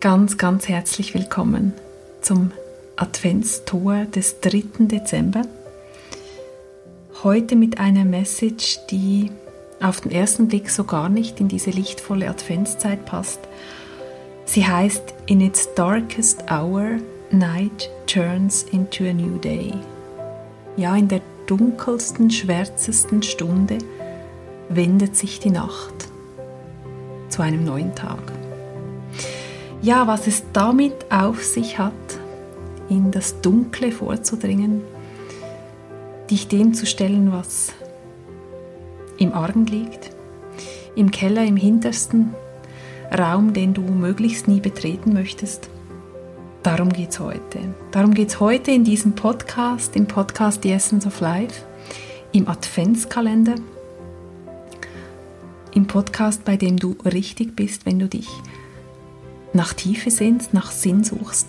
ganz, ganz herzlich willkommen zum Adventstor des 3. Dezember. Heute mit einer Message, die auf den ersten Blick so gar nicht in diese lichtvolle Adventszeit passt. Sie heißt In its darkest hour, night turns into a new day. Ja, in der dunkelsten, schwärzesten Stunde wendet sich die Nacht zu einem neuen Tag. Ja, was es damit auf sich hat, in das Dunkle vorzudringen, dich dem zu stellen, was im Argen liegt, im Keller, im hintersten Raum, den du möglichst nie betreten möchtest. Darum geht es heute. Darum geht es heute in diesem Podcast, im Podcast The Essence of Life, im Adventskalender, im Podcast, bei dem du richtig bist, wenn du dich nach Tiefe sehnst, nach Sinn suchst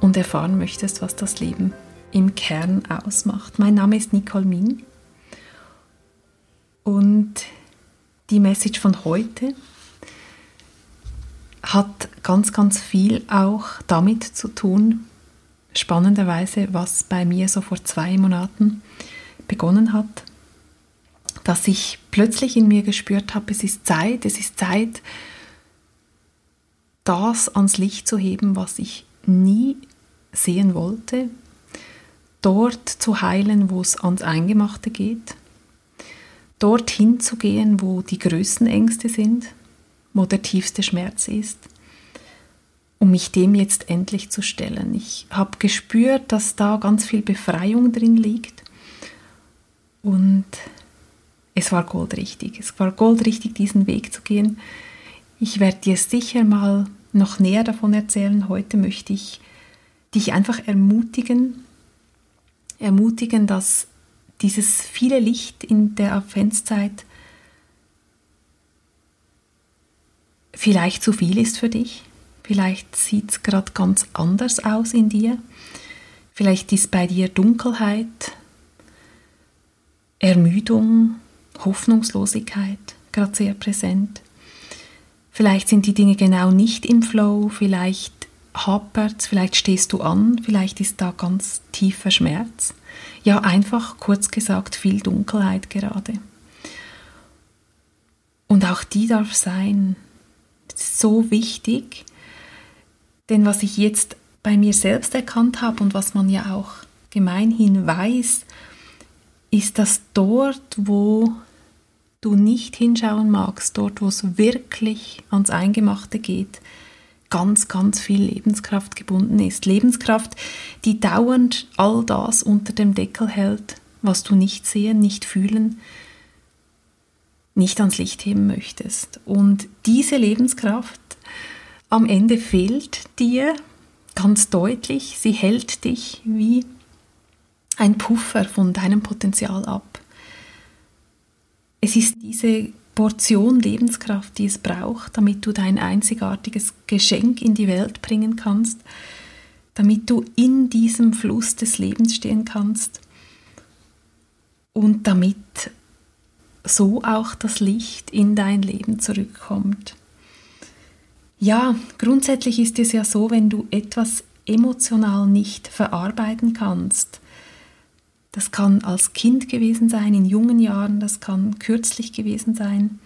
und erfahren möchtest, was das Leben im Kern ausmacht. Mein Name ist Nicole Min und die Message von heute hat ganz, ganz viel auch damit zu tun, spannenderweise, was bei mir so vor zwei Monaten begonnen hat, dass ich plötzlich in mir gespürt habe, es ist Zeit, es ist Zeit, das ans Licht zu heben, was ich nie sehen wollte, dort zu heilen, wo es ans Eingemachte geht, dorthin zu gehen, wo die größten Ängste sind, wo der tiefste Schmerz ist, um mich dem jetzt endlich zu stellen. Ich habe gespürt, dass da ganz viel Befreiung drin liegt und es war goldrichtig. Es war goldrichtig, diesen Weg zu gehen. Ich werde dir sicher mal noch näher davon erzählen. Heute möchte ich dich einfach ermutigen, ermutigen, dass dieses viele Licht in der Adventszeit vielleicht zu viel ist für dich. Vielleicht sieht es gerade ganz anders aus in dir. Vielleicht ist bei dir Dunkelheit, Ermüdung, Hoffnungslosigkeit gerade sehr präsent. Vielleicht sind die Dinge genau nicht im Flow, vielleicht hapert vielleicht stehst du an, vielleicht ist da ganz tiefer Schmerz. Ja, einfach kurz gesagt viel Dunkelheit gerade. Und auch die darf sein. Das ist so wichtig, denn was ich jetzt bei mir selbst erkannt habe und was man ja auch gemeinhin weiß, ist, dass dort, wo du nicht hinschauen magst, dort, wo es wirklich ans Eingemachte geht, ganz, ganz viel Lebenskraft gebunden ist. Lebenskraft, die dauernd all das unter dem Deckel hält, was du nicht sehen, nicht fühlen, nicht ans Licht heben möchtest. Und diese Lebenskraft am Ende fehlt dir ganz deutlich. Sie hält dich wie ein Puffer von deinem Potenzial ab. Es ist diese Portion Lebenskraft, die es braucht, damit du dein einzigartiges Geschenk in die Welt bringen kannst, damit du in diesem Fluss des Lebens stehen kannst und damit so auch das Licht in dein Leben zurückkommt. Ja, grundsätzlich ist es ja so, wenn du etwas emotional nicht verarbeiten kannst, das kann als Kind gewesen sein, in jungen Jahren, das kann kürzlich gewesen sein.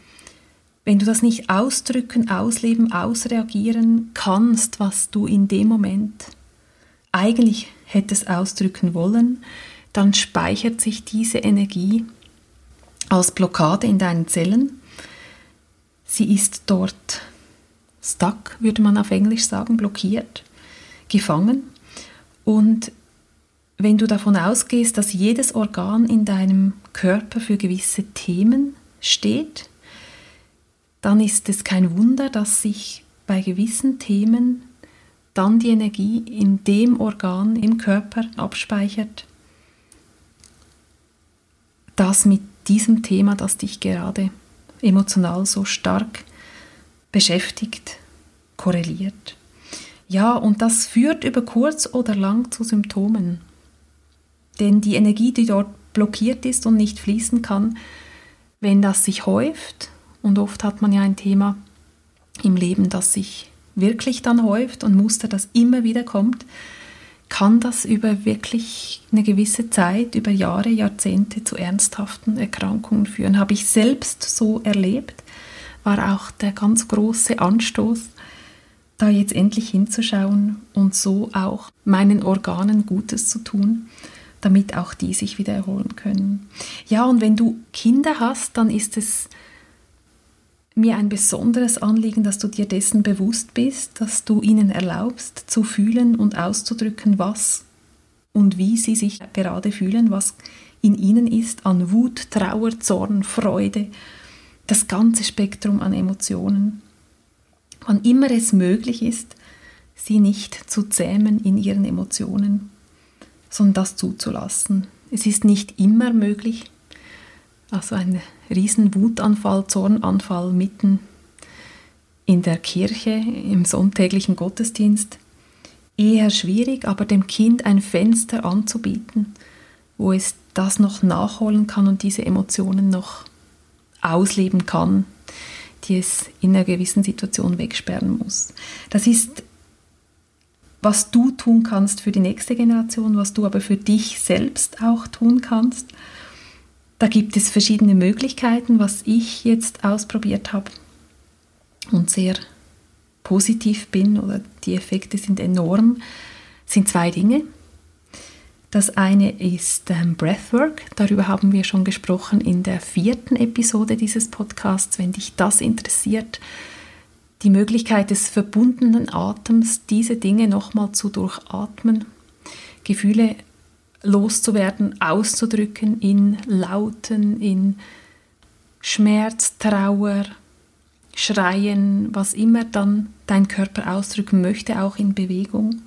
Wenn du das nicht ausdrücken, ausleben, ausreagieren kannst, was du in dem Moment eigentlich hättest ausdrücken wollen, dann speichert sich diese Energie als Blockade in deinen Zellen. Sie ist dort stuck, würde man auf Englisch sagen, blockiert, gefangen. Und wenn du davon ausgehst, dass jedes Organ in deinem Körper für gewisse Themen steht, dann ist es kein Wunder, dass sich bei gewissen Themen dann die Energie in dem Organ im Körper abspeichert, das mit diesem Thema, das dich gerade emotional so stark beschäftigt, korreliert. Ja, und das führt über kurz oder lang zu Symptomen. Denn die Energie, die dort blockiert ist und nicht fließen kann, wenn das sich häuft, und oft hat man ja ein Thema im Leben, das sich wirklich dann häuft und Muster, das immer wieder kommt, kann das über wirklich eine gewisse Zeit, über Jahre, Jahrzehnte zu ernsthaften Erkrankungen führen. Habe ich selbst so erlebt, war auch der ganz große Anstoß, da jetzt endlich hinzuschauen und so auch meinen Organen Gutes zu tun, damit auch die sich wieder erholen können. Ja, und wenn du Kinder hast, dann ist es mir ein besonderes Anliegen, dass du dir dessen bewusst bist, dass du ihnen erlaubst zu fühlen und auszudrücken, was und wie sie sich gerade fühlen, was in ihnen ist an Wut, Trauer, Zorn, Freude, das ganze Spektrum an Emotionen. Wann immer es möglich ist, sie nicht zu zähmen in ihren Emotionen, sondern das zuzulassen. Es ist nicht immer möglich, also ein riesen Wutanfall, Zornanfall mitten in der Kirche im sonntäglichen Gottesdienst. Eher schwierig, aber dem Kind ein Fenster anzubieten, wo es das noch nachholen kann und diese Emotionen noch ausleben kann, die es in einer gewissen Situation wegsperren muss. Das ist, was du tun kannst für die nächste Generation, was du aber für dich selbst auch tun kannst. Da gibt es verschiedene Möglichkeiten, was ich jetzt ausprobiert habe und sehr positiv bin oder die Effekte sind enorm, sind zwei Dinge. Das eine ist ähm, Breathwork, darüber haben wir schon gesprochen in der vierten Episode dieses Podcasts. Wenn dich das interessiert, die Möglichkeit des verbundenen Atems, diese Dinge nochmal zu durchatmen, Gefühle loszuwerden, auszudrücken in Lauten, in Schmerz, Trauer, Schreien, was immer dann dein Körper ausdrücken möchte, auch in Bewegung,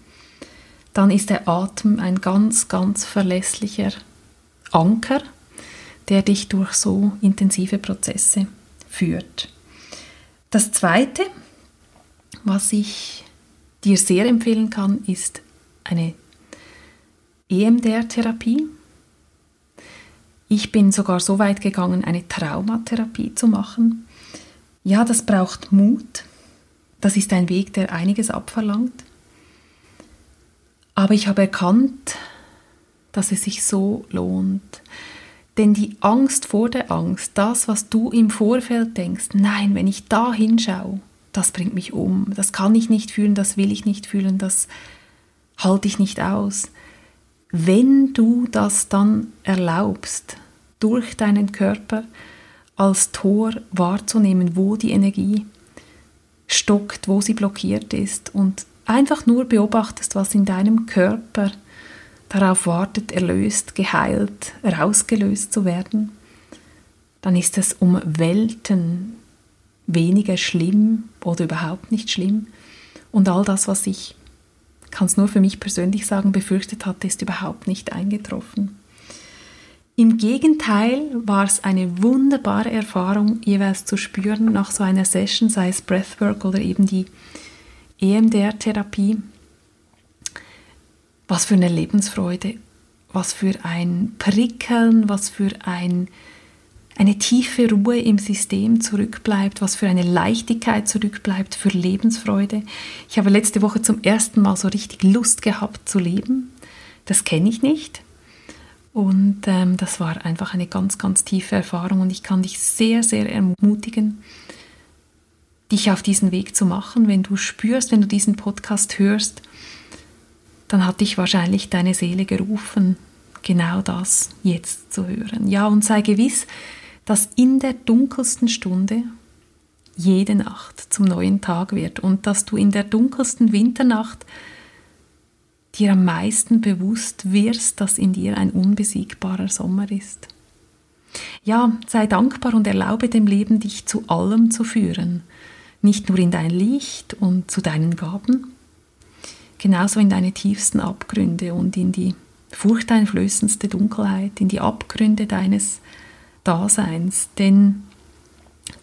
dann ist der Atem ein ganz, ganz verlässlicher Anker, der dich durch so intensive Prozesse führt. Das Zweite, was ich dir sehr empfehlen kann, ist eine EMDR-Therapie. Ich bin sogar so weit gegangen, eine Traumatherapie zu machen. Ja, das braucht Mut. Das ist ein Weg, der einiges abverlangt. Aber ich habe erkannt, dass es sich so lohnt. Denn die Angst vor der Angst, das, was du im Vorfeld denkst, nein, wenn ich da hinschaue, das bringt mich um, das kann ich nicht fühlen, das will ich nicht fühlen, das halte ich nicht aus. Wenn du das dann erlaubst, durch deinen Körper als Tor wahrzunehmen, wo die Energie stockt, wo sie blockiert ist und einfach nur beobachtest, was in deinem Körper darauf wartet, erlöst, geheilt, rausgelöst zu werden, dann ist es um Welten weniger schlimm oder überhaupt nicht schlimm. Und all das, was ich kann es nur für mich persönlich sagen, befürchtet hatte, ist überhaupt nicht eingetroffen. Im Gegenteil war es eine wunderbare Erfahrung, jeweils zu spüren nach so einer Session, sei es Breathwork oder eben die EMDR-Therapie, was für eine Lebensfreude, was für ein Prickeln, was für ein eine tiefe Ruhe im System zurückbleibt, was für eine Leichtigkeit zurückbleibt, für Lebensfreude. Ich habe letzte Woche zum ersten Mal so richtig Lust gehabt zu leben. Das kenne ich nicht. Und ähm, das war einfach eine ganz, ganz tiefe Erfahrung und ich kann dich sehr, sehr ermutigen, dich auf diesen Weg zu machen. Wenn du spürst, wenn du diesen Podcast hörst, dann hat dich wahrscheinlich deine Seele gerufen, genau das jetzt zu hören. Ja, und sei gewiss, dass in der dunkelsten Stunde jede Nacht zum neuen Tag wird und dass du in der dunkelsten Winternacht dir am meisten bewusst wirst, dass in dir ein unbesiegbarer Sommer ist. Ja, sei dankbar und erlaube dem Leben, dich zu allem zu führen, nicht nur in dein Licht und zu deinen Gaben, genauso in deine tiefsten Abgründe und in die furchteinflößendste Dunkelheit, in die Abgründe deines Daseins, denn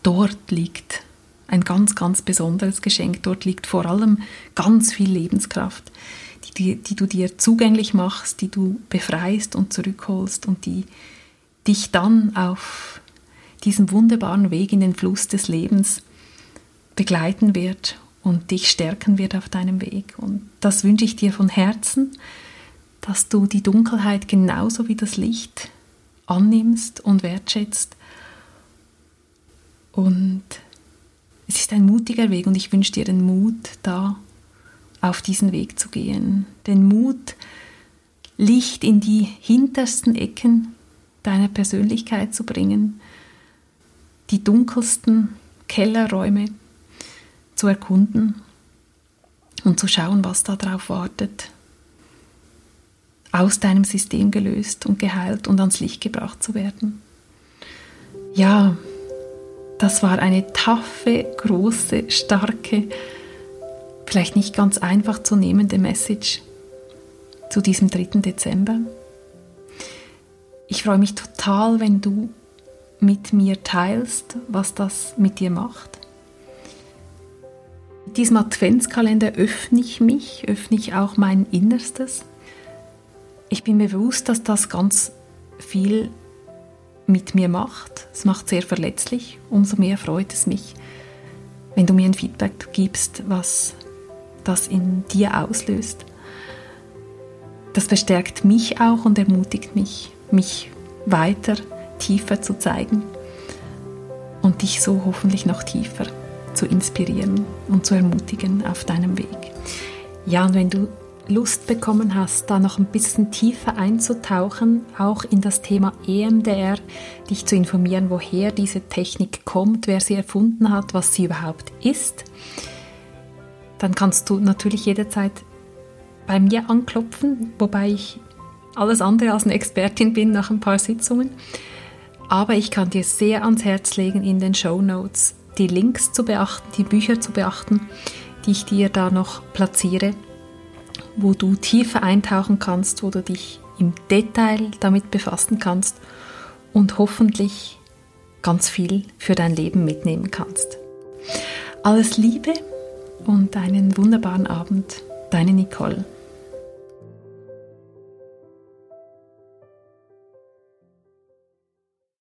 dort liegt ein ganz, ganz besonderes Geschenk. Dort liegt vor allem ganz viel Lebenskraft, die, die du dir zugänglich machst, die du befreist und zurückholst und die dich dann auf diesem wunderbaren Weg in den Fluss des Lebens begleiten wird und dich stärken wird auf deinem Weg. Und das wünsche ich dir von Herzen, dass du die Dunkelheit genauso wie das Licht annimmst und wertschätzt. Und es ist ein mutiger Weg und ich wünsche dir den Mut, da auf diesen Weg zu gehen. Den Mut, Licht in die hintersten Ecken deiner Persönlichkeit zu bringen, die dunkelsten Kellerräume zu erkunden und zu schauen, was da drauf wartet, aus deinem System gelöst und geheilt und ans Licht gebracht zu werden. Ja, das war eine taffe, große, starke, vielleicht nicht ganz einfach zu nehmende Message zu diesem 3. Dezember. Ich freue mich total, wenn du mit mir teilst, was das mit dir macht. Diesem Adventskalender öffne ich mich, öffne ich auch mein Innerstes. Ich bin mir bewusst, dass das ganz viel mit mir macht. Es macht sehr verletzlich. Umso mehr freut es mich, wenn du mir ein Feedback gibst, was das in dir auslöst. Das bestärkt mich auch und ermutigt mich, mich weiter tiefer zu zeigen und dich so hoffentlich noch tiefer zu inspirieren und zu ermutigen auf deinem Weg. Ja, und wenn du Lust bekommen hast, da noch ein bisschen tiefer einzutauchen, auch in das Thema EMDR, dich zu informieren, woher diese Technik kommt, wer sie erfunden hat, was sie überhaupt ist, dann kannst du natürlich jederzeit bei mir anklopfen, wobei ich alles andere als eine Expertin bin nach ein paar Sitzungen. Aber ich kann dir sehr ans Herz legen, in den Show Notes die Links zu beachten, die Bücher zu beachten, die ich dir da noch platziere, wo du tiefer eintauchen kannst, wo du dich im Detail damit befassen kannst und hoffentlich ganz viel für dein Leben mitnehmen kannst. Alles Liebe und einen wunderbaren Abend, deine Nicole.